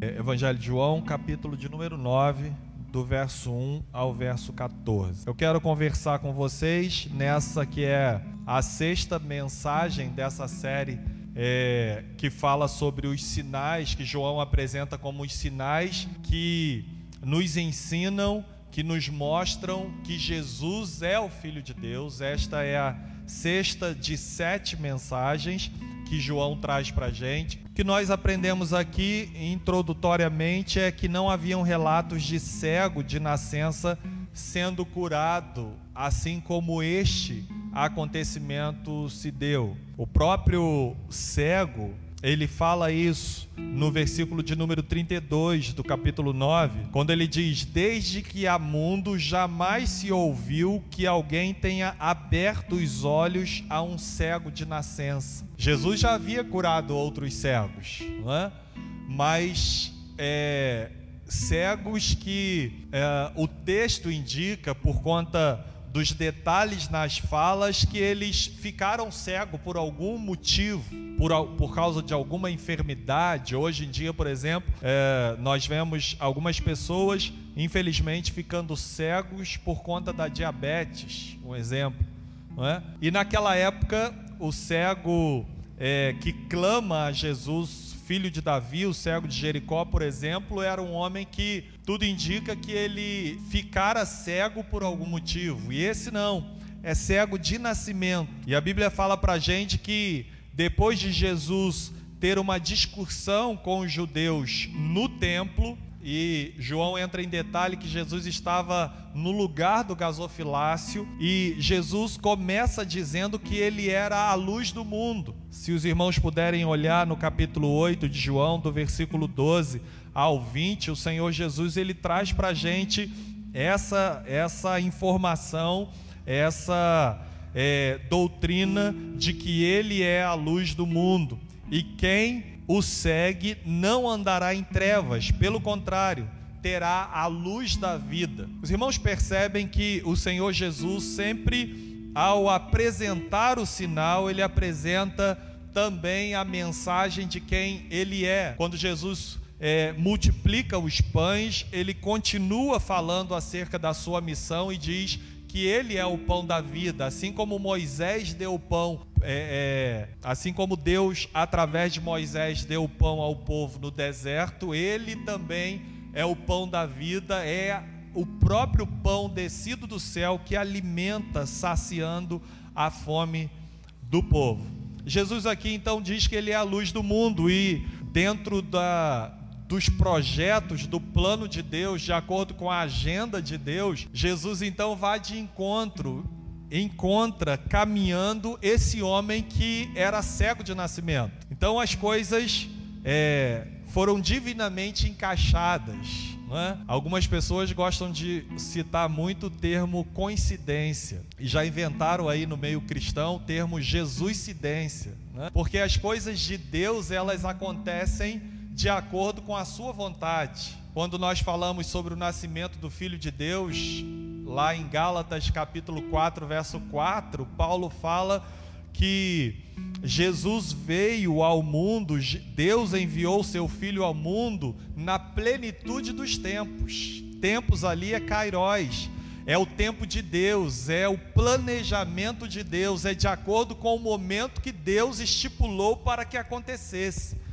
Evangelho de João, capítulo de número 9, do verso 1 ao verso 14. Eu quero conversar com vocês nessa que é a sexta mensagem dessa série é, que fala sobre os sinais que João apresenta como os sinais que nos ensinam, que nos mostram que Jesus é o Filho de Deus. Esta é a sexta de sete mensagens que João traz para a gente. O que nós aprendemos aqui introdutoriamente é que não haviam relatos de cego de nascença sendo curado, assim como este acontecimento se deu. O próprio cego ele fala isso no versículo de número 32 do capítulo 9, quando ele diz: Desde que há mundo, jamais se ouviu que alguém tenha aberto os olhos a um cego de nascença. Jesus já havia curado outros cegos, é? mas é, cegos que é, o texto indica por conta dos detalhes nas falas que eles ficaram cegos por algum motivo, por, por causa de alguma enfermidade. Hoje em dia, por exemplo, é, nós vemos algumas pessoas, infelizmente, ficando cegos por conta da diabetes, um exemplo. Não é? E naquela época, o cego é, que clama a Jesus filho de Davi, o cego de Jericó, por exemplo, era um homem que tudo indica que ele ficara cego por algum motivo. E esse não, é cego de nascimento. E a Bíblia fala para gente que depois de Jesus ter uma discussão com os judeus no templo, e João entra em detalhe que Jesus estava no lugar do gasofilácio e Jesus começa dizendo que ele era a luz do mundo. Se os irmãos puderem olhar no capítulo 8 de João, do versículo 12 ao 20, o Senhor Jesus ele traz para a gente essa, essa informação, essa é, doutrina de que ele é a luz do mundo. E quem o segue não andará em trevas, pelo contrário, terá a luz da vida. Os irmãos percebem que o Senhor Jesus sempre, ao apresentar o sinal, ele apresenta também a mensagem de quem ele é. Quando Jesus é, multiplica os pães, ele continua falando acerca da sua missão e diz que ele é o pão da vida, assim como Moisés deu o pão, é, é, assim como Deus, através de Moisés, deu o pão ao povo no deserto, ele também é o pão da vida, é o próprio pão descido do céu que alimenta, saciando a fome do povo. Jesus aqui então diz que ele é a luz do mundo e dentro da, dos projetos, do plano de Deus, de acordo com a agenda de Deus, Jesus então vai de encontro, encontra caminhando esse homem que era cego de nascimento. Então as coisas é, foram divinamente encaixadas. É? Algumas pessoas gostam de citar muito o termo coincidência e já inventaram aí no meio cristão o termo Jesuscidência, é? porque as coisas de Deus elas acontecem de acordo com a sua vontade. Quando nós falamos sobre o nascimento do Filho de Deus, lá em Gálatas capítulo 4, verso 4, Paulo fala que Jesus veio ao mundo, Deus enviou seu filho ao mundo na plenitude dos tempos. Tempos ali é Kairos, é o tempo de Deus, é o planejamento de Deus, é de acordo com o momento que Deus estipulou para que acontecesse.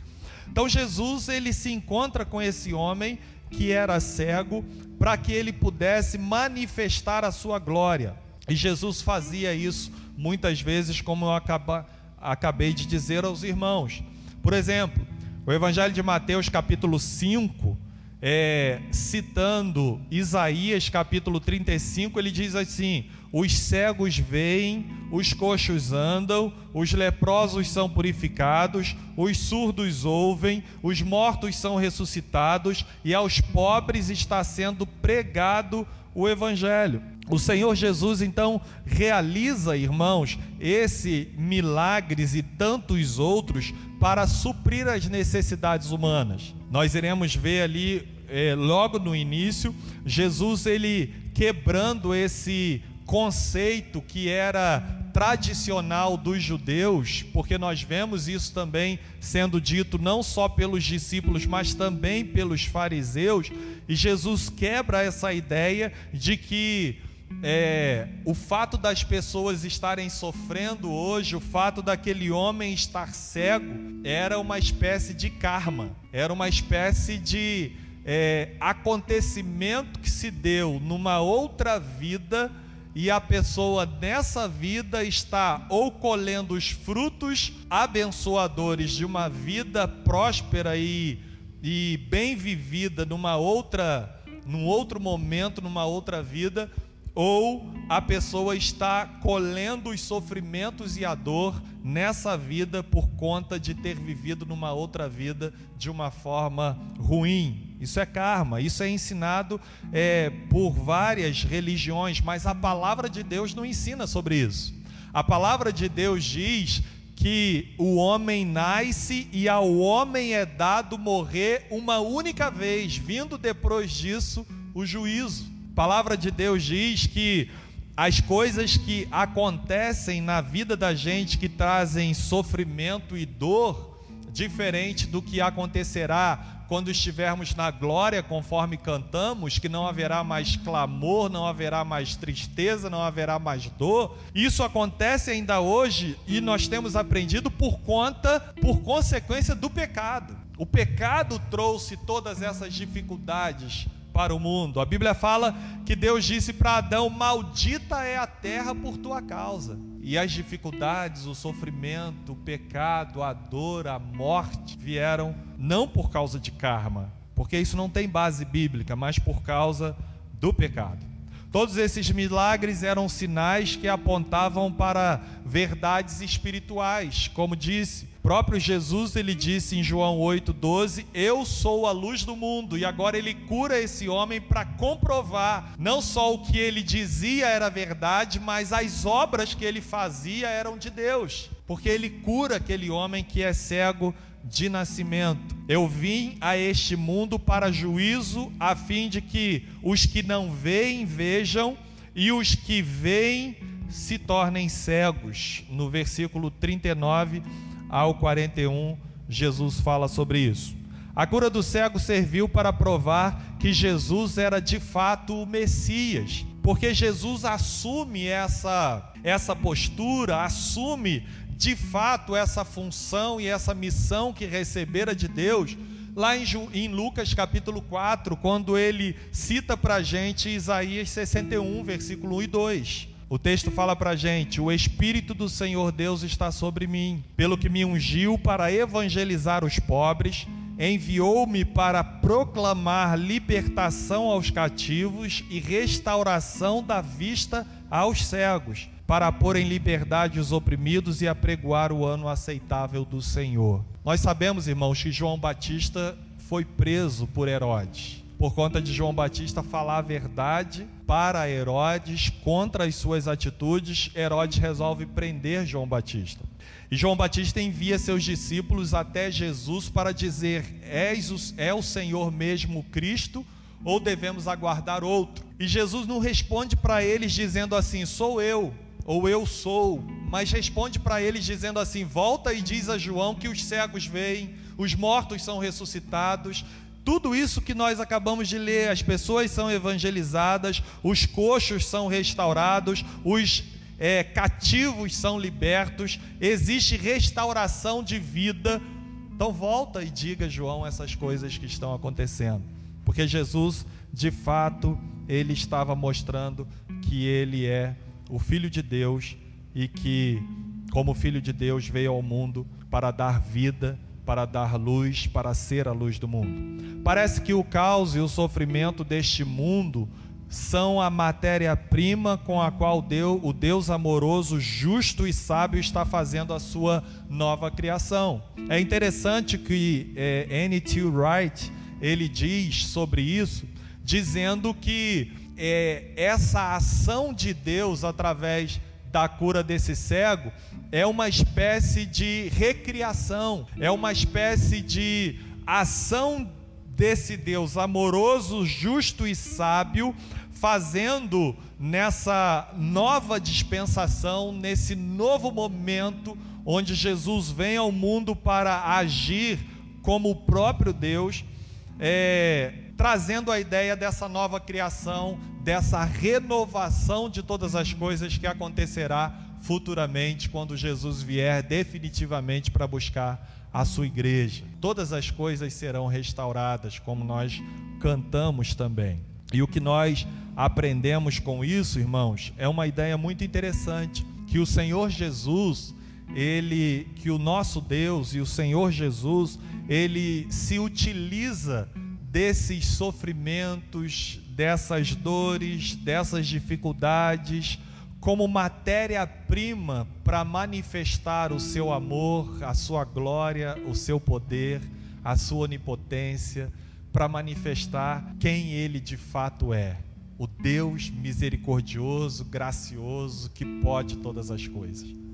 Então Jesus ele se encontra com esse homem que era cego para que ele pudesse manifestar a sua glória. E Jesus fazia isso muitas vezes, como eu acaba, acabei de dizer aos irmãos. Por exemplo, o Evangelho de Mateus, capítulo 5, é, citando Isaías capítulo 35, ele diz assim: Os cegos veem, os coxos andam, os leprosos são purificados, os surdos ouvem, os mortos são ressuscitados, e aos pobres está sendo pregado o Evangelho. O Senhor Jesus então realiza, irmãos, esse milagres e tantos outros para suprir as necessidades humanas. Nós iremos ver ali é, logo no início Jesus ele quebrando esse conceito que era tradicional dos judeus, porque nós vemos isso também sendo dito não só pelos discípulos, mas também pelos fariseus, e Jesus quebra essa ideia de que é, o fato das pessoas estarem sofrendo hoje, o fato daquele homem estar cego, era uma espécie de karma, era uma espécie de é, acontecimento que se deu numa outra vida e a pessoa nessa vida está ou colhendo os frutos abençoadores de uma vida próspera e, e bem vivida numa outra, num outro momento, numa outra vida, ou a pessoa está colhendo os sofrimentos e a dor nessa vida por conta de ter vivido numa outra vida de uma forma ruim. Isso é karma, isso é ensinado é, por várias religiões, mas a palavra de Deus não ensina sobre isso. A palavra de Deus diz que o homem nasce e ao homem é dado morrer uma única vez, vindo depois disso o juízo. A palavra de Deus diz que as coisas que acontecem na vida da gente que trazem sofrimento e dor, diferente do que acontecerá quando estivermos na glória, conforme cantamos, que não haverá mais clamor, não haverá mais tristeza, não haverá mais dor. Isso acontece ainda hoje e nós temos aprendido por conta, por consequência do pecado. O pecado trouxe todas essas dificuldades para o mundo. A Bíblia fala que Deus disse para Adão: Maldita é a terra por tua causa. E as dificuldades, o sofrimento, o pecado, a dor, a morte vieram não por causa de karma, porque isso não tem base bíblica, mas por causa do pecado. Todos esses milagres eram sinais que apontavam para verdades espirituais, como disse próprio Jesus, ele disse em João 8:12, "Eu sou a luz do mundo", e agora ele cura esse homem para comprovar não só o que ele dizia era verdade, mas as obras que ele fazia eram de Deus, porque ele cura aquele homem que é cego de nascimento. Eu vim a este mundo para juízo, a fim de que os que não veem vejam e os que veem se tornem cegos. No versículo 39 ao 41, Jesus fala sobre isso. A cura do cego serviu para provar que Jesus era de fato o Messias, porque Jesus assume essa, essa postura, assume de fato essa função e essa missão que recebera de Deus, lá em, em Lucas capítulo 4, quando ele cita para a gente Isaías 61, versículo 1 e 2. O texto fala para gente: O Espírito do Senhor Deus está sobre mim, pelo que me ungiu para evangelizar os pobres, enviou-me para proclamar libertação aos cativos e restauração da vista aos cegos, para pôr em liberdade os oprimidos e apregoar o ano aceitável do Senhor. Nós sabemos, irmãos, que João Batista foi preso por Herodes por conta de João Batista falar a verdade para Herodes contra as suas atitudes, Herodes resolve prender João Batista. E João Batista envia seus discípulos até Jesus para dizer: És o, é o Senhor mesmo Cristo ou devemos aguardar outro? E Jesus não responde para eles dizendo assim: Sou eu ou eu sou, mas responde para eles dizendo assim: Volta e diz a João que os cegos veem, os mortos são ressuscitados, tudo isso que nós acabamos de ler, as pessoas são evangelizadas, os coxos são restaurados, os é, cativos são libertos, existe restauração de vida. Então volta e diga, João, essas coisas que estão acontecendo. Porque Jesus, de fato, ele estava mostrando que ele é o Filho de Deus e que, como Filho de Deus, veio ao mundo para dar vida para dar luz, para ser a luz do mundo. Parece que o caos e o sofrimento deste mundo são a matéria-prima com a qual Deus, o Deus amoroso, justo e sábio está fazendo a sua nova criação. É interessante que é, N.T. Wright ele diz sobre isso, dizendo que é, essa ação de Deus através da cura desse cego é uma espécie de recriação, é uma espécie de ação desse Deus amoroso, justo e sábio, fazendo nessa nova dispensação, nesse novo momento onde Jesus vem ao mundo para agir como o próprio Deus, é, trazendo a ideia dessa nova criação, dessa renovação de todas as coisas que acontecerá futuramente quando Jesus vier definitivamente para buscar a sua igreja. Todas as coisas serão restauradas, como nós cantamos também. E o que nós aprendemos com isso, irmãos, é uma ideia muito interessante, que o Senhor Jesus, ele que o nosso Deus e o Senhor Jesus, ele se utiliza desses sofrimentos, dessas dores, dessas dificuldades, como matéria-prima para manifestar o seu amor, a sua glória, o seu poder, a sua onipotência, para manifestar quem ele de fato é. O Deus misericordioso, gracioso, que pode todas as coisas.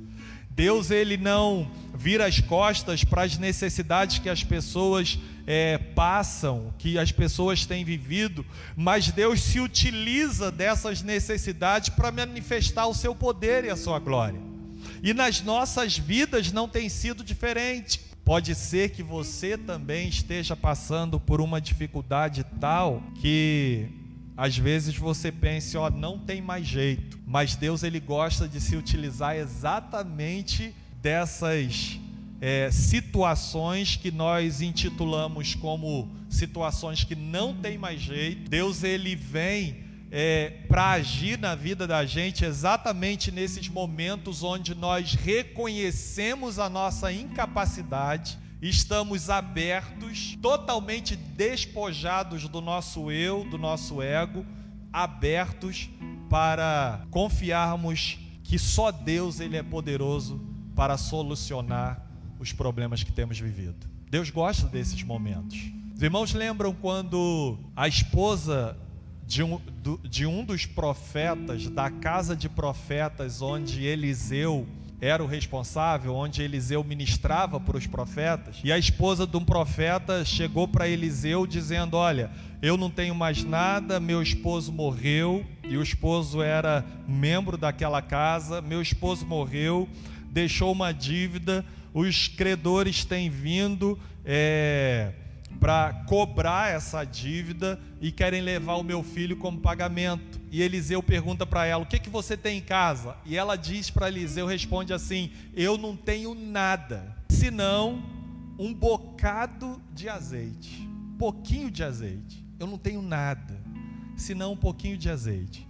Deus ele não vira as costas para as necessidades que as pessoas é, passam, que as pessoas têm vivido, mas Deus se utiliza dessas necessidades para manifestar o seu poder e a sua glória. E nas nossas vidas não tem sido diferente. Pode ser que você também esteja passando por uma dificuldade tal que às vezes você pense, ó, não tem mais jeito, mas Deus ele gosta de se utilizar exatamente dessas é, situações que nós intitulamos como situações que não tem mais jeito. Deus ele vem é, para agir na vida da gente exatamente nesses momentos onde nós reconhecemos a nossa incapacidade estamos abertos, totalmente despojados do nosso eu, do nosso ego, abertos para confiarmos que só Deus ele é poderoso para solucionar os problemas que temos vivido. Deus gosta desses momentos. Os irmãos lembram quando a esposa de um, de um dos profetas, da casa de profetas onde Eliseu era o responsável, onde Eliseu ministrava para os profetas, e a esposa de um profeta chegou para Eliseu dizendo: Olha, eu não tenho mais nada, meu esposo morreu, e o esposo era membro daquela casa, meu esposo morreu, deixou uma dívida, os credores têm vindo. É, para cobrar essa dívida e querem levar o meu filho como pagamento. E Eliseu pergunta para ela: O que, que você tem em casa? E ela diz para Eliseu: responde assim: Eu não tenho nada, senão um bocado de azeite. Pouquinho de azeite. Eu não tenho nada, senão um pouquinho de azeite.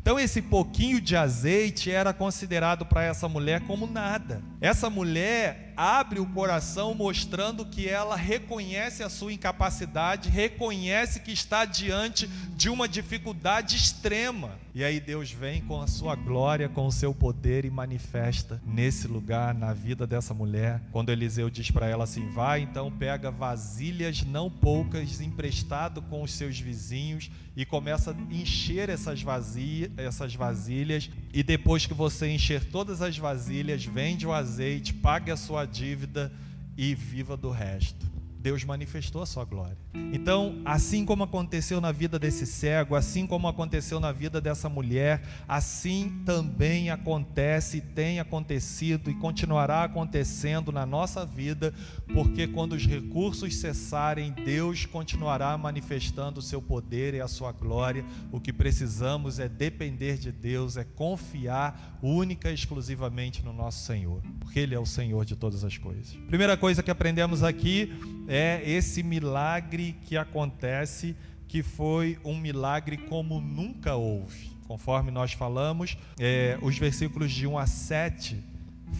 Então, esse pouquinho de azeite era considerado para essa mulher como nada. Essa mulher abre o coração mostrando que ela reconhece a sua incapacidade, reconhece que está diante de uma dificuldade extrema. E aí Deus vem com a sua glória, com o seu poder e manifesta nesse lugar, na vida dessa mulher. Quando Eliseu diz para ela assim: vai, então pega vasilhas não poucas emprestado com os seus vizinhos e começa a encher essas, vazia, essas vasilhas. E depois que você encher todas as vasilhas, vende o azeite, pague a sua dívida e viva do resto. Deus manifestou a sua glória. Então, assim como aconteceu na vida desse cego, assim como aconteceu na vida dessa mulher, assim também acontece, tem acontecido e continuará acontecendo na nossa vida, porque quando os recursos cessarem, Deus continuará manifestando o seu poder e a sua glória. O que precisamos é depender de Deus, é confiar única e exclusivamente no nosso Senhor, porque Ele é o Senhor de todas as coisas. Primeira coisa que aprendemos aqui é esse milagre que acontece, que foi um milagre como nunca houve. Conforme nós falamos, é, os versículos de 1 a 7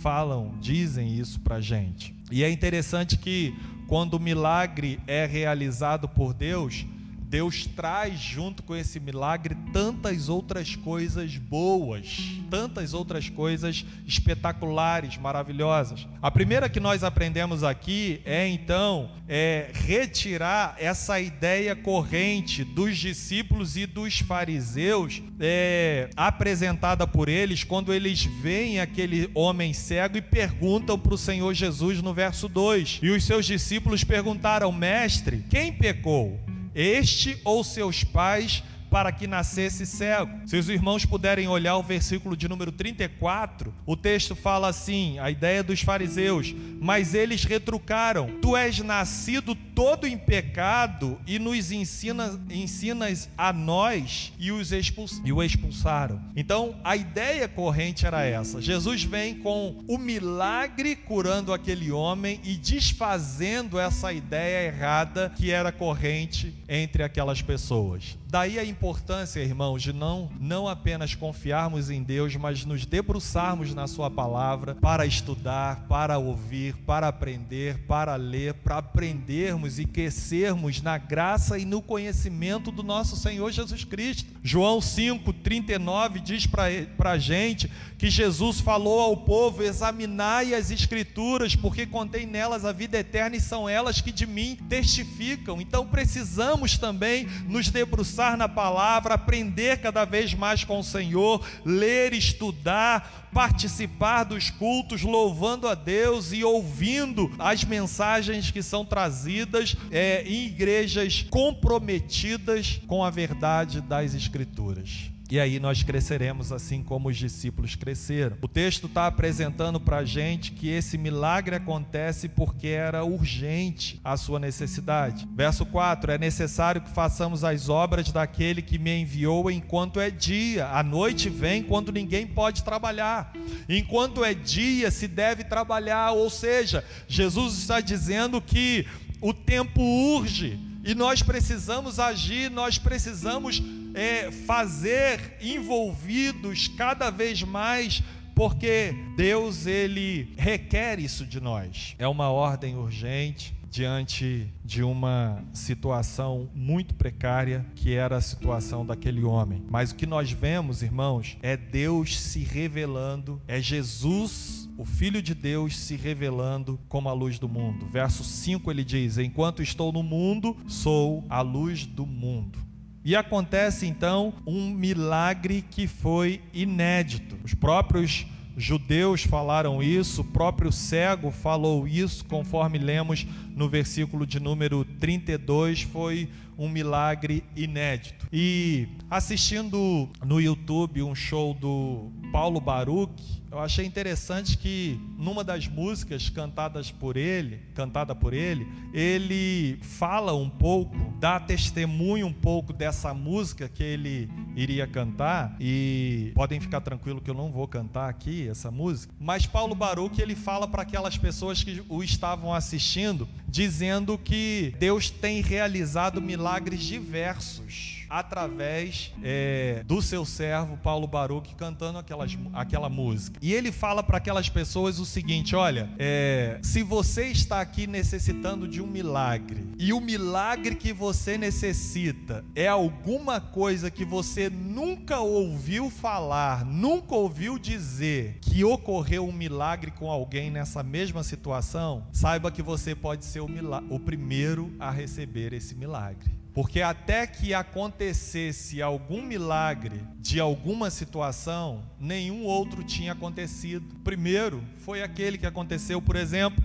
falam, dizem isso para gente. E é interessante que quando o milagre é realizado por Deus, Deus traz junto com esse milagre tantas outras coisas boas, tantas outras coisas espetaculares, maravilhosas. A primeira que nós aprendemos aqui é então é retirar essa ideia corrente dos discípulos e dos fariseus é, apresentada por eles quando eles veem aquele homem cego e perguntam para o Senhor Jesus no verso 2. E os seus discípulos perguntaram, mestre, quem pecou? Este ou seus pais para que nascesse cego. Se os irmãos puderem olhar o versículo de número 34, o texto fala assim: a ideia dos fariseus, mas eles retrucaram: Tu és nascido todo em pecado e nos ensina, ensinas a nós e, os expuls, e o expulsaram. Então a ideia corrente era essa: Jesus vem com o milagre curando aquele homem e desfazendo essa ideia errada que era corrente entre aquelas pessoas. Daí a importância, irmãos, de não, não apenas confiarmos em Deus, mas nos debruçarmos na Sua palavra para estudar, para ouvir, para aprender, para ler, para aprendermos e crescermos na graça e no conhecimento do nosso Senhor Jesus Cristo. João 5,39 diz para a gente que Jesus falou ao povo: examinai as Escrituras, porque contém nelas a vida eterna e são elas que de mim testificam. Então precisamos também nos debruçar debruçar na palavra, aprender cada vez mais com o Senhor, ler, estudar, participar dos cultos, louvando a Deus e ouvindo as mensagens que são trazidas é, em igrejas comprometidas com a verdade das Escrituras. E aí nós cresceremos assim como os discípulos cresceram. O texto está apresentando para a gente que esse milagre acontece porque era urgente a sua necessidade. Verso 4: É necessário que façamos as obras daquele que me enviou enquanto é dia. A noite vem quando ninguém pode trabalhar. Enquanto é dia, se deve trabalhar. Ou seja, Jesus está dizendo que o tempo urge e nós precisamos agir, nós precisamos é, fazer envolvidos cada vez mais porque Deus ele requer isso de nós. É uma ordem urgente diante de uma situação muito precária que era a situação daquele homem. Mas o que nós vemos, irmãos, é Deus se revelando, é Jesus, o filho de Deus se revelando como a luz do mundo. Verso 5 ele diz: "Enquanto estou no mundo, sou a luz do mundo". E acontece então um milagre que foi inédito. Os próprios judeus falaram isso, o próprio cego falou isso, conforme lemos no versículo de número 32, foi um milagre inédito. E assistindo no YouTube um show do Paulo Baruch, eu achei interessante que numa das músicas cantadas por ele, cantada por ele, ele fala um pouco, dá testemunho um pouco dessa música que ele iria cantar e podem ficar tranquilo que eu não vou cantar aqui essa música, mas Paulo Baruch ele fala para aquelas pessoas que o estavam assistindo, dizendo que Deus tem realizado milagres diversos através é, do seu servo Paulo Baruch cantando aquelas, aquela música. E ele fala para aquelas pessoas o seguinte: olha, é, se você está aqui necessitando de um milagre e o milagre que você necessita é alguma coisa que você nunca ouviu falar, nunca ouviu dizer que ocorreu um milagre com alguém nessa mesma situação, saiba que você pode ser o, o primeiro a receber esse milagre. Porque até que acontecesse algum milagre de alguma situação, nenhum outro tinha acontecido. Primeiro foi aquele que aconteceu, por exemplo,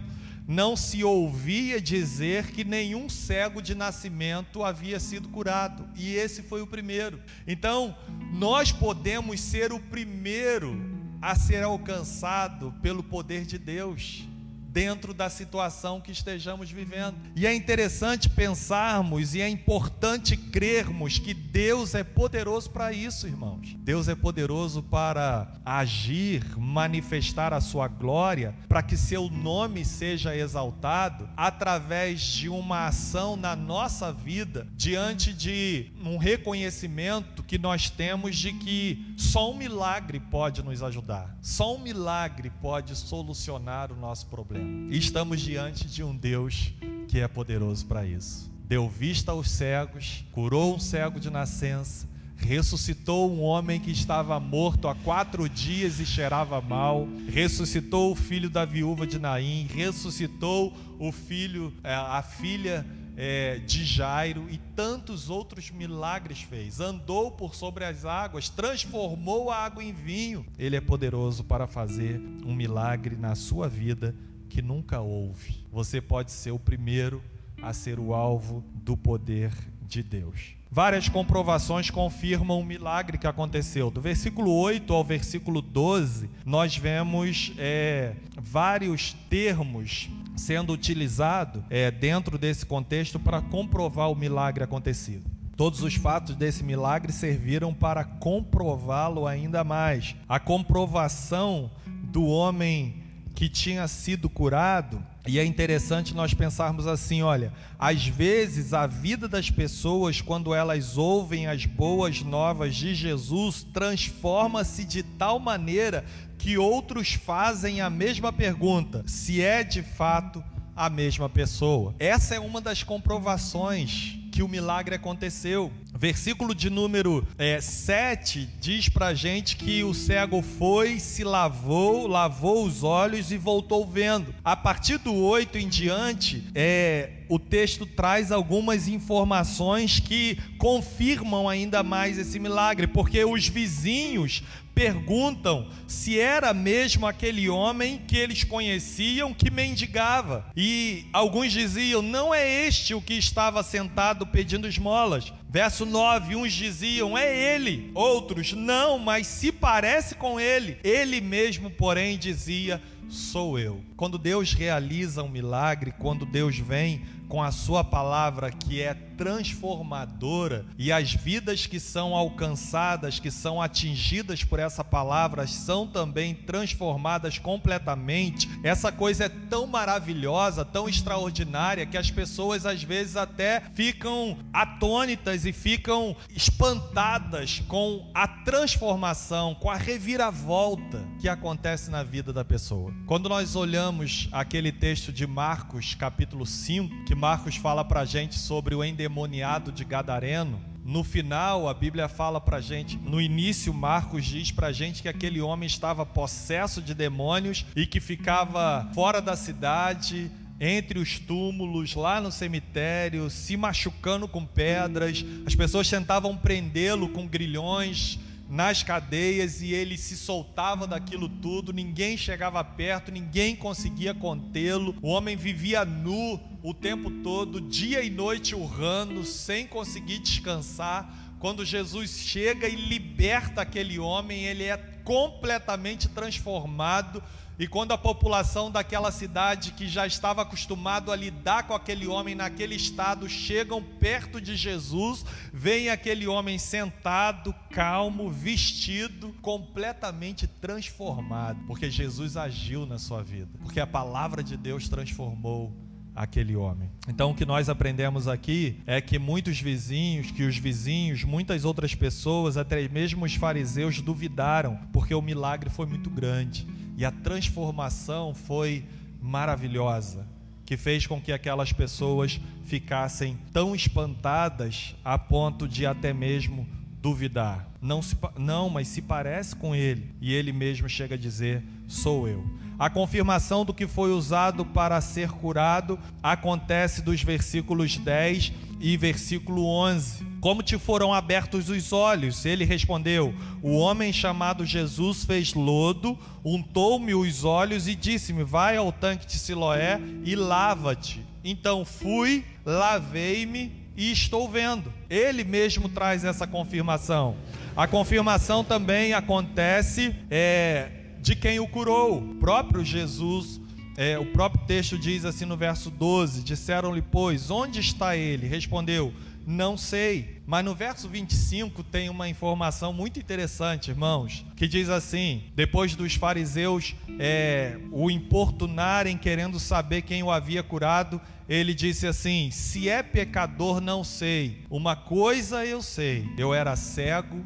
não se ouvia dizer que nenhum cego de nascimento havia sido curado, e esse foi o primeiro. Então, nós podemos ser o primeiro a ser alcançado pelo poder de Deus dentro da situação que estejamos vivendo. E é interessante pensarmos e é importante crermos que Deus é poderoso para isso, irmãos. Deus é poderoso para agir, manifestar a sua glória, para que seu nome seja exaltado através de uma ação na nossa vida, diante de um reconhecimento que nós temos de que só um milagre pode nos ajudar. Só um milagre pode solucionar o nosso problema. E estamos diante de um Deus que é poderoso para isso. Deu vista aos cegos, curou um cego de nascença, ressuscitou um homem que estava morto há quatro dias e cheirava mal, ressuscitou o filho da viúva de Naim, ressuscitou o filho, é, a filha é, de Jairo e tantos outros milagres fez. Andou por sobre as águas, transformou a água em vinho. Ele é poderoso para fazer um milagre na sua vida que nunca houve. Você pode ser o primeiro a ser o alvo do poder de Deus. várias comprovações confirmam o milagre que aconteceu. Do versículo 8 ao versículo 12, nós vemos é, vários termos sendo utilizados é, dentro desse contexto para comprovar o milagre acontecido. Todos os fatos desse milagre serviram para comprová-lo ainda mais. A comprovação do homem que tinha sido curado, e é interessante nós pensarmos assim: olha, às vezes a vida das pessoas, quando elas ouvem as boas novas de Jesus, transforma-se de tal maneira que outros fazem a mesma pergunta: se é de fato a mesma pessoa. Essa é uma das comprovações que o milagre aconteceu. Versículo de número é, 7 diz para gente que o cego foi, se lavou, lavou os olhos e voltou vendo. A partir do 8 em diante, é, o texto traz algumas informações que confirmam ainda mais esse milagre, porque os vizinhos perguntam se era mesmo aquele homem que eles conheciam que mendigava. E alguns diziam: não é este o que estava sentado pedindo esmolas. Verso 9: uns diziam: é ele. Outros: não, mas se parece com ele. Ele mesmo, porém, dizia: sou eu. Quando Deus realiza um milagre, quando Deus vem com a sua palavra que é transformadora e as vidas que são alcançadas, que são atingidas por essa palavra, são também transformadas completamente. Essa coisa é tão maravilhosa, tão extraordinária, que as pessoas às vezes até ficam atônitas e ficam espantadas com a transformação, com a reviravolta que acontece na vida da pessoa. Quando nós olhamos aquele texto de Marcos, capítulo 5, que Marcos fala para gente sobre o endemoniado de Gadareno. No final, a Bíblia fala para gente, no início, Marcos diz para gente que aquele homem estava possesso de demônios e que ficava fora da cidade, entre os túmulos, lá no cemitério, se machucando com pedras. As pessoas tentavam prendê-lo com grilhões nas cadeias e ele se soltava daquilo tudo, ninguém chegava perto, ninguém conseguia contê-lo. O homem vivia nu o tempo todo, dia e noite urrando, sem conseguir descansar. Quando Jesus chega e liberta aquele homem, ele é completamente transformado e quando a população daquela cidade que já estava acostumado a lidar com aquele homem naquele estado chegam perto de Jesus, vem aquele homem sentado, calmo, vestido, completamente transformado, porque Jesus agiu na sua vida, porque a palavra de Deus transformou aquele homem. Então o que nós aprendemos aqui é que muitos vizinhos, que os vizinhos, muitas outras pessoas, até mesmo os fariseus duvidaram, porque o milagre foi muito grande e a transformação foi maravilhosa, que fez com que aquelas pessoas ficassem tão espantadas a ponto de até mesmo duvidar. Não, se, não, mas se parece com ele. E ele mesmo chega a dizer: sou eu. A confirmação do que foi usado para ser curado acontece dos versículos 10 e versículo 11. Como te foram abertos os olhos? Ele respondeu: O homem chamado Jesus fez lodo, untou-me os olhos e disse-me: Vai ao tanque de Siloé e lava-te. Então fui, lavei-me e estou vendo. Ele mesmo traz essa confirmação. A confirmação também acontece é, de quem o curou. O próprio Jesus, é, o próprio texto diz assim no verso 12: Disseram-lhe, pois, onde está ele? Respondeu, não sei. Mas no verso 25 tem uma informação muito interessante, irmãos, que diz assim: depois dos fariseus é, o importunarem, querendo saber quem o havia curado, ele disse assim: Se é pecador, não sei. Uma coisa eu sei: eu era cego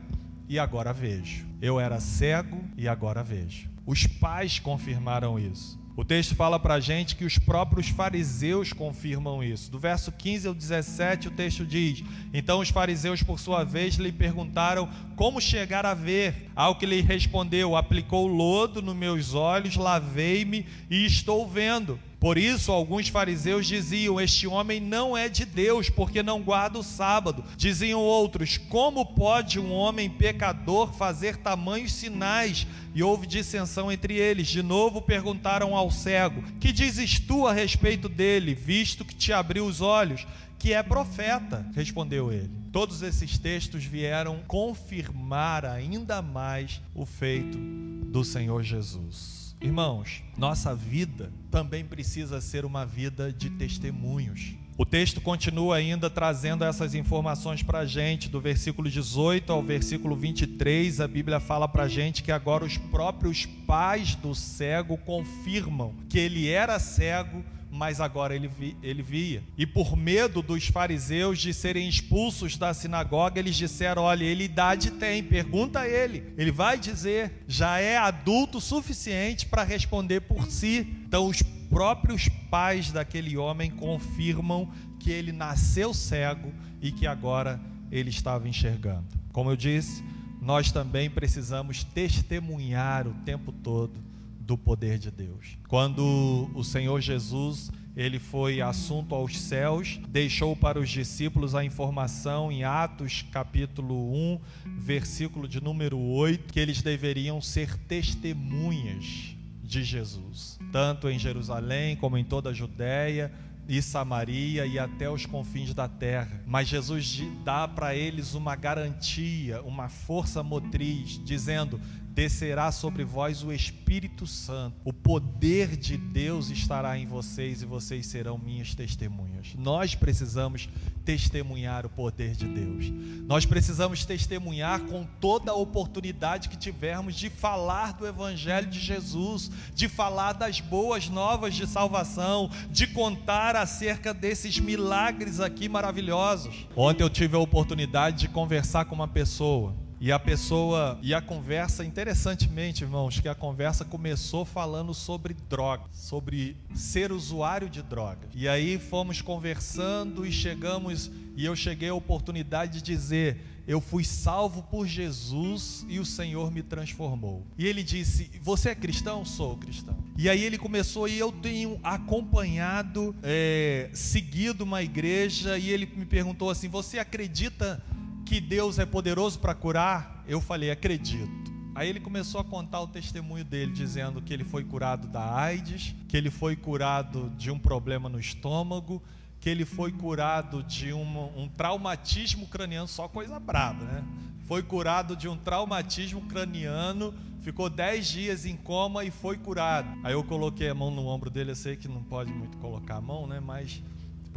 e agora vejo. Eu era cego e agora vejo. Os pais confirmaram isso. O texto fala para a gente que os próprios fariseus confirmam isso. Do verso 15 ao 17, o texto diz: Então os fariseus, por sua vez, lhe perguntaram como chegar a ver. Ao que lhe respondeu: Aplicou lodo nos meus olhos, lavei-me e estou vendo. Por isso, alguns fariseus diziam: Este homem não é de Deus, porque não guarda o sábado. Diziam outros: Como pode um homem pecador fazer tamanhos sinais? E houve dissensão entre eles. De novo perguntaram ao cego: Que dizes tu a respeito dele, visto que te abriu os olhos? que é profeta, respondeu ele. Todos esses textos vieram confirmar ainda mais o feito do Senhor Jesus. Irmãos, nossa vida também precisa ser uma vida de testemunhos. O texto continua ainda trazendo essas informações para a gente, do versículo 18 ao versículo 23. A Bíblia fala para a gente que agora os próprios pais do cego confirmam que ele era cego mas agora ele, vi, ele via. E por medo dos fariseus de serem expulsos da sinagoga, eles disseram: Olha, ele idade tem, pergunta a ele. Ele vai dizer, já é adulto suficiente para responder por si. Então, os próprios pais daquele homem confirmam que ele nasceu cego e que agora ele estava enxergando. Como eu disse, nós também precisamos testemunhar o tempo todo do poder de Deus. Quando o Senhor Jesus ele foi assunto aos céus, deixou para os discípulos a informação em Atos capítulo 1, versículo de número 8, que eles deveriam ser testemunhas de Jesus, tanto em Jerusalém como em toda a Judéia, e Samaria e até os confins da terra. Mas Jesus dá para eles uma garantia, uma força motriz, dizendo: descerá sobre vós o Espírito Santo. O poder de Deus estará em vocês e vocês serão minhas testemunhas. Nós precisamos testemunhar o poder de Deus. Nós precisamos testemunhar com toda a oportunidade que tivermos de falar do Evangelho de Jesus, de falar das boas novas de salvação, de contar acerca desses milagres aqui maravilhosos. Ontem eu tive a oportunidade de conversar com uma pessoa e a pessoa, e a conversa, interessantemente, irmãos, que a conversa começou falando sobre droga, sobre ser usuário de droga. E aí fomos conversando e chegamos, e eu cheguei à oportunidade de dizer: eu fui salvo por Jesus e o Senhor me transformou. E ele disse: Você é cristão? Sou cristão. E aí ele começou, e eu tenho acompanhado, é, seguido uma igreja, e ele me perguntou assim: Você acredita que Deus é poderoso para curar? Eu falei, acredito. Aí ele começou a contar o testemunho dele, dizendo que ele foi curado da AIDS, que ele foi curado de um problema no estômago, que ele foi curado de um, um traumatismo craniano, só coisa braba, né? Foi curado de um traumatismo craniano, ficou 10 dias em coma e foi curado. Aí eu coloquei a mão no ombro dele, eu sei que não pode muito colocar a mão, né? Mas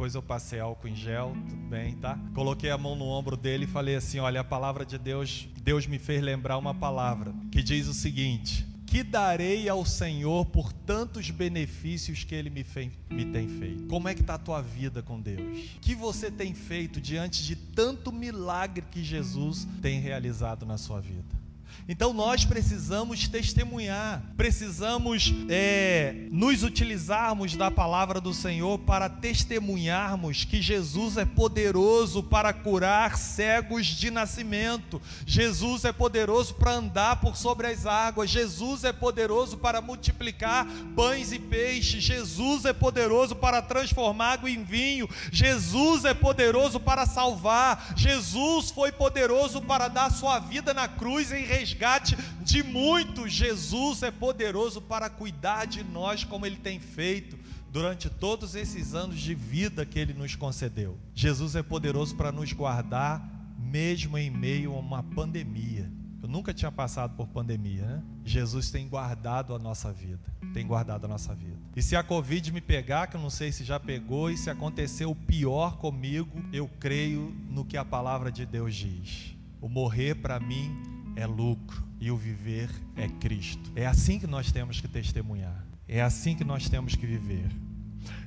depois eu passei álcool em gel, tudo bem, tá? Coloquei a mão no ombro dele e falei assim: Olha, a palavra de Deus, Deus me fez lembrar uma palavra que diz o seguinte: Que darei ao Senhor por tantos benefícios que Ele me, fez, me tem feito? Como é que está a tua vida com Deus? Que você tem feito diante de tanto milagre que Jesus tem realizado na sua vida? Então nós precisamos testemunhar, precisamos é, nos utilizarmos da palavra do Senhor para testemunharmos que Jesus é poderoso para curar cegos de nascimento, Jesus é poderoso para andar por sobre as águas, Jesus é poderoso para multiplicar pães e peixes, Jesus é poderoso para transformar água em vinho, Jesus é poderoso para salvar, Jesus foi poderoso para dar sua vida na cruz em resgate de muitos. Jesus é poderoso para cuidar de nós como ele tem feito durante todos esses anos de vida que ele nos concedeu. Jesus é poderoso para nos guardar mesmo em meio a uma pandemia. Eu nunca tinha passado por pandemia, né? Jesus tem guardado a nossa vida, tem guardado a nossa vida. E se a Covid me pegar, que eu não sei se já pegou, e se acontecer o pior comigo, eu creio no que a palavra de Deus diz. O morrer para mim é lucro e o viver é Cristo. É assim que nós temos que testemunhar. É assim que nós temos que viver.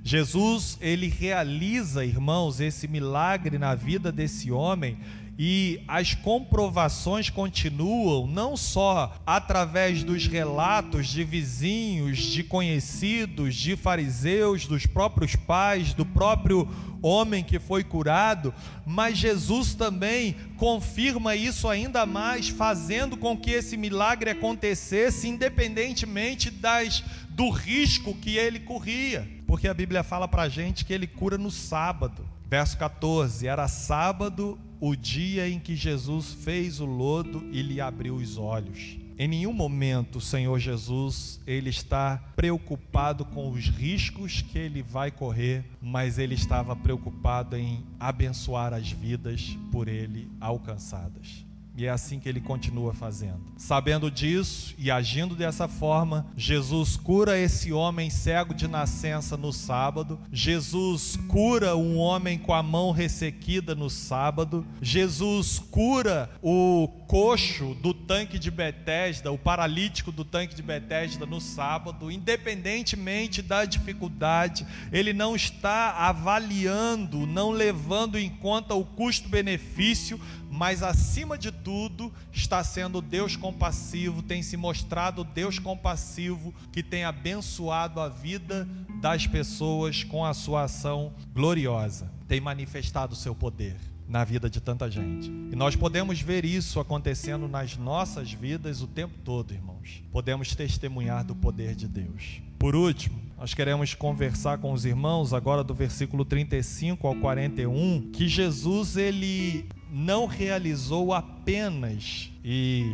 Jesus, ele realiza, irmãos, esse milagre na vida desse homem e as comprovações continuam não só através dos relatos de vizinhos, de conhecidos, de fariseus, dos próprios pais, do próprio homem que foi curado, mas Jesus também confirma isso ainda mais, fazendo com que esse milagre acontecesse independentemente das do risco que ele corria, porque a Bíblia fala para gente que ele cura no sábado. Verso 14: Era sábado o dia em que Jesus fez o lodo e lhe abriu os olhos. Em nenhum momento o Senhor Jesus ele está preocupado com os riscos que ele vai correr, mas ele estava preocupado em abençoar as vidas por ele alcançadas. E é assim que ele continua fazendo. Sabendo disso e agindo dessa forma, Jesus cura esse homem cego de nascença no sábado. Jesus cura um homem com a mão ressequida no sábado. Jesus cura o coxo do tanque de Betesda, o paralítico do tanque de Betesda no sábado, independentemente da dificuldade, ele não está avaliando, não levando em conta o custo-benefício, mas acima de tudo está sendo Deus compassivo, tem se mostrado Deus compassivo que tem abençoado a vida das pessoas com a sua ação gloriosa, tem manifestado o seu poder na vida de tanta gente. E nós podemos ver isso acontecendo nas nossas vidas o tempo todo, irmãos. Podemos testemunhar do poder de Deus. Por último, nós queremos conversar com os irmãos agora do versículo 35 ao 41, que Jesus ele não realizou apenas e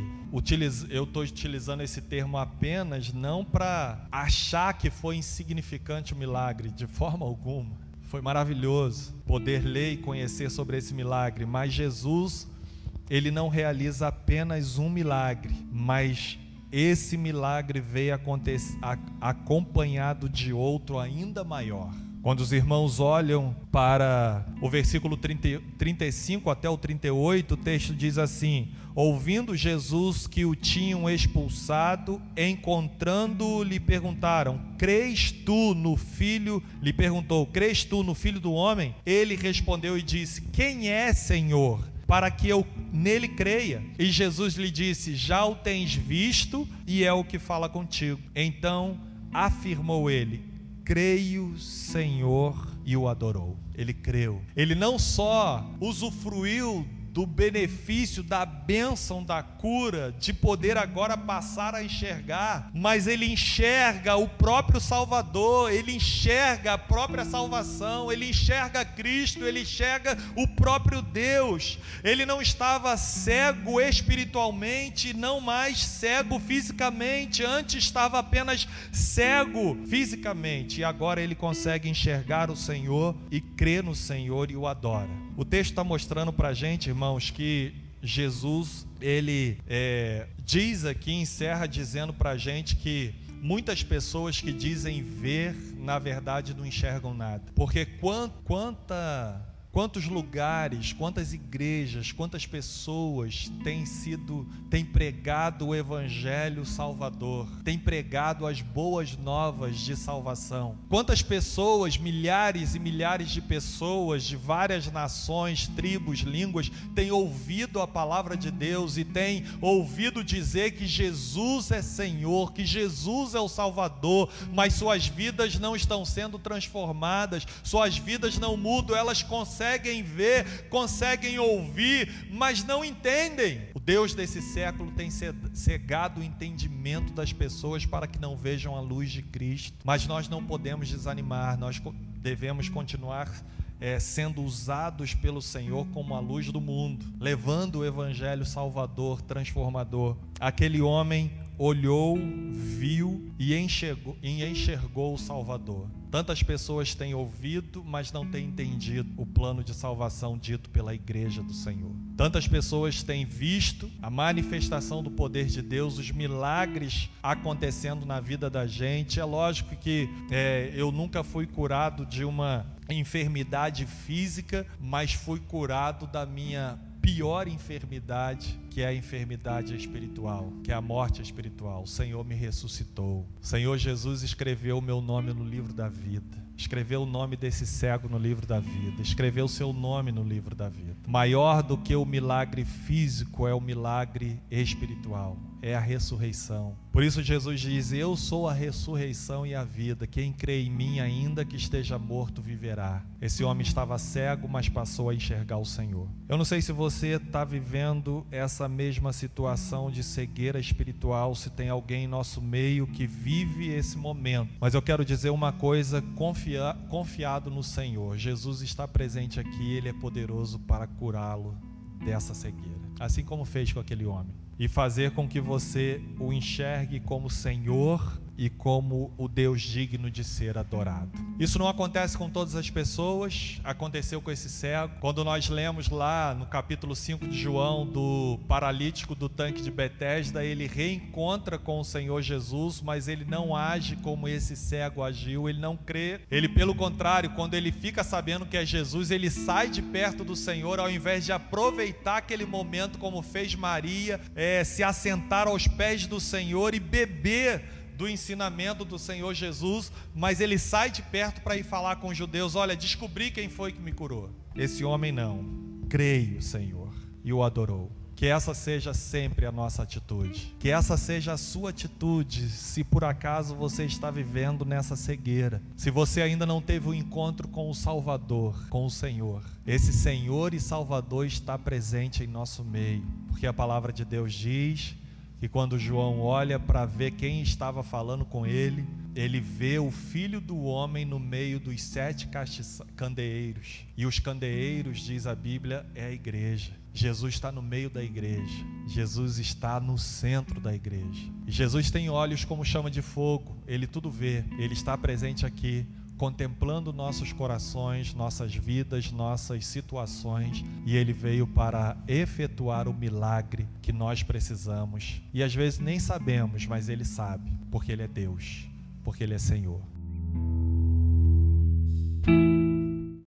eu estou utilizando esse termo apenas não para achar que foi insignificante o milagre, de forma alguma. Foi maravilhoso poder ler e conhecer sobre esse milagre, mas Jesus, ele não realiza apenas um milagre, mas esse milagre veio acompanhado de outro ainda maior. Quando os irmãos olham para o versículo 30, 35 até o 38, o texto diz assim: Ouvindo Jesus que o tinham expulsado, encontrando-o, lhe perguntaram: Crês tu no filho? Lhe perguntou: Crês tu no filho do homem? Ele respondeu e disse: Quem é, Senhor? Para que eu nele creia. E Jesus lhe disse: Já o tens visto e é o que fala contigo. Então afirmou ele: creio, Senhor, e o adorou. Ele creu. Ele não só usufruiu do benefício, da bênção da cura, de poder agora passar a enxergar, mas ele enxerga o próprio Salvador, ele enxerga a própria salvação, ele enxerga Cristo, ele enxerga o próprio Deus. Ele não estava cego espiritualmente, não mais cego fisicamente, antes estava apenas cego fisicamente, e agora ele consegue enxergar o Senhor e crer no Senhor e o adora. O texto está mostrando para a gente, irmãos, que Jesus, ele é, diz aqui, encerra dizendo para a gente que muitas pessoas que dizem ver, na verdade não enxergam nada. Porque quanta Quantos lugares, quantas igrejas, quantas pessoas têm sido, têm pregado o evangelho salvador, têm pregado as boas novas de salvação? Quantas pessoas, milhares e milhares de pessoas de várias nações, tribos, línguas, têm ouvido a palavra de Deus e têm ouvido dizer que Jesus é Senhor, que Jesus é o Salvador, mas suas vidas não estão sendo transformadas, suas vidas não mudam, elas conseguem conseguem ver, conseguem ouvir, mas não entendem. O Deus desse século tem cegado o entendimento das pessoas para que não vejam a luz de Cristo. Mas nós não podemos desanimar, nós devemos continuar é, sendo usados pelo Senhor como a luz do mundo, levando o Evangelho salvador, transformador. Aquele homem olhou, viu e enxergou, e enxergou o Salvador. Tantas pessoas têm ouvido, mas não têm entendido o plano de salvação dito pela igreja do Senhor. Tantas pessoas têm visto a manifestação do poder de Deus, os milagres acontecendo na vida da gente. É lógico que é, eu nunca fui curado de uma enfermidade física, mas fui curado da minha pior enfermidade, que é a enfermidade espiritual, que é a morte espiritual. O Senhor me ressuscitou. O Senhor Jesus escreveu o meu nome no livro da vida. Escreveu o nome desse cego no livro da vida. Escreveu o seu nome no livro da vida. Maior do que o milagre físico é o milagre espiritual é a ressurreição. Por isso Jesus diz: Eu sou a ressurreição e a vida. Quem crê em mim, ainda que esteja morto, viverá. Esse homem estava cego, mas passou a enxergar o Senhor. Eu não sei se você está vivendo essa mesma situação de cegueira espiritual, se tem alguém em nosso meio que vive esse momento. Mas eu quero dizer uma coisa: confia, confiado no Senhor. Jesus está presente aqui, Ele é poderoso para curá-lo dessa cegueira. assim como fez com aquele homem, e fazer com que você o enxergue como Senhor e como o Deus digno de ser adorado. Isso não acontece com todas as pessoas, aconteceu com esse cego. Quando nós lemos lá no capítulo 5 de João do paralítico do tanque de Betesda, ele reencontra com o Senhor Jesus, mas ele não age como esse cego agiu, ele não crê. Ele, pelo contrário, quando ele fica sabendo que é Jesus, ele sai de perto do Senhor ao invés de aproveitar aquele momento como fez Maria, é, se assentar aos pés do Senhor e beber do ensinamento do Senhor Jesus, mas ele sai de perto para ir falar com os judeus: Olha, descobri quem foi que me curou. Esse homem não, creio, Senhor, e o adorou. Que essa seja sempre a nossa atitude. Que essa seja a sua atitude, se por acaso você está vivendo nessa cegueira. Se você ainda não teve o um encontro com o Salvador, com o Senhor. Esse Senhor e Salvador está presente em nosso meio. Porque a palavra de Deus diz que quando João olha para ver quem estava falando com ele, ele vê o filho do homem no meio dos sete candeeiros. E os candeeiros, diz a Bíblia, é a igreja. Jesus está no meio da igreja. Jesus está no centro da igreja. Jesus tem olhos como chama de fogo. Ele tudo vê. Ele está presente aqui contemplando nossos corações, nossas vidas, nossas situações, e ele veio para efetuar o milagre que nós precisamos. E às vezes nem sabemos, mas ele sabe, porque ele é Deus, porque ele é Senhor.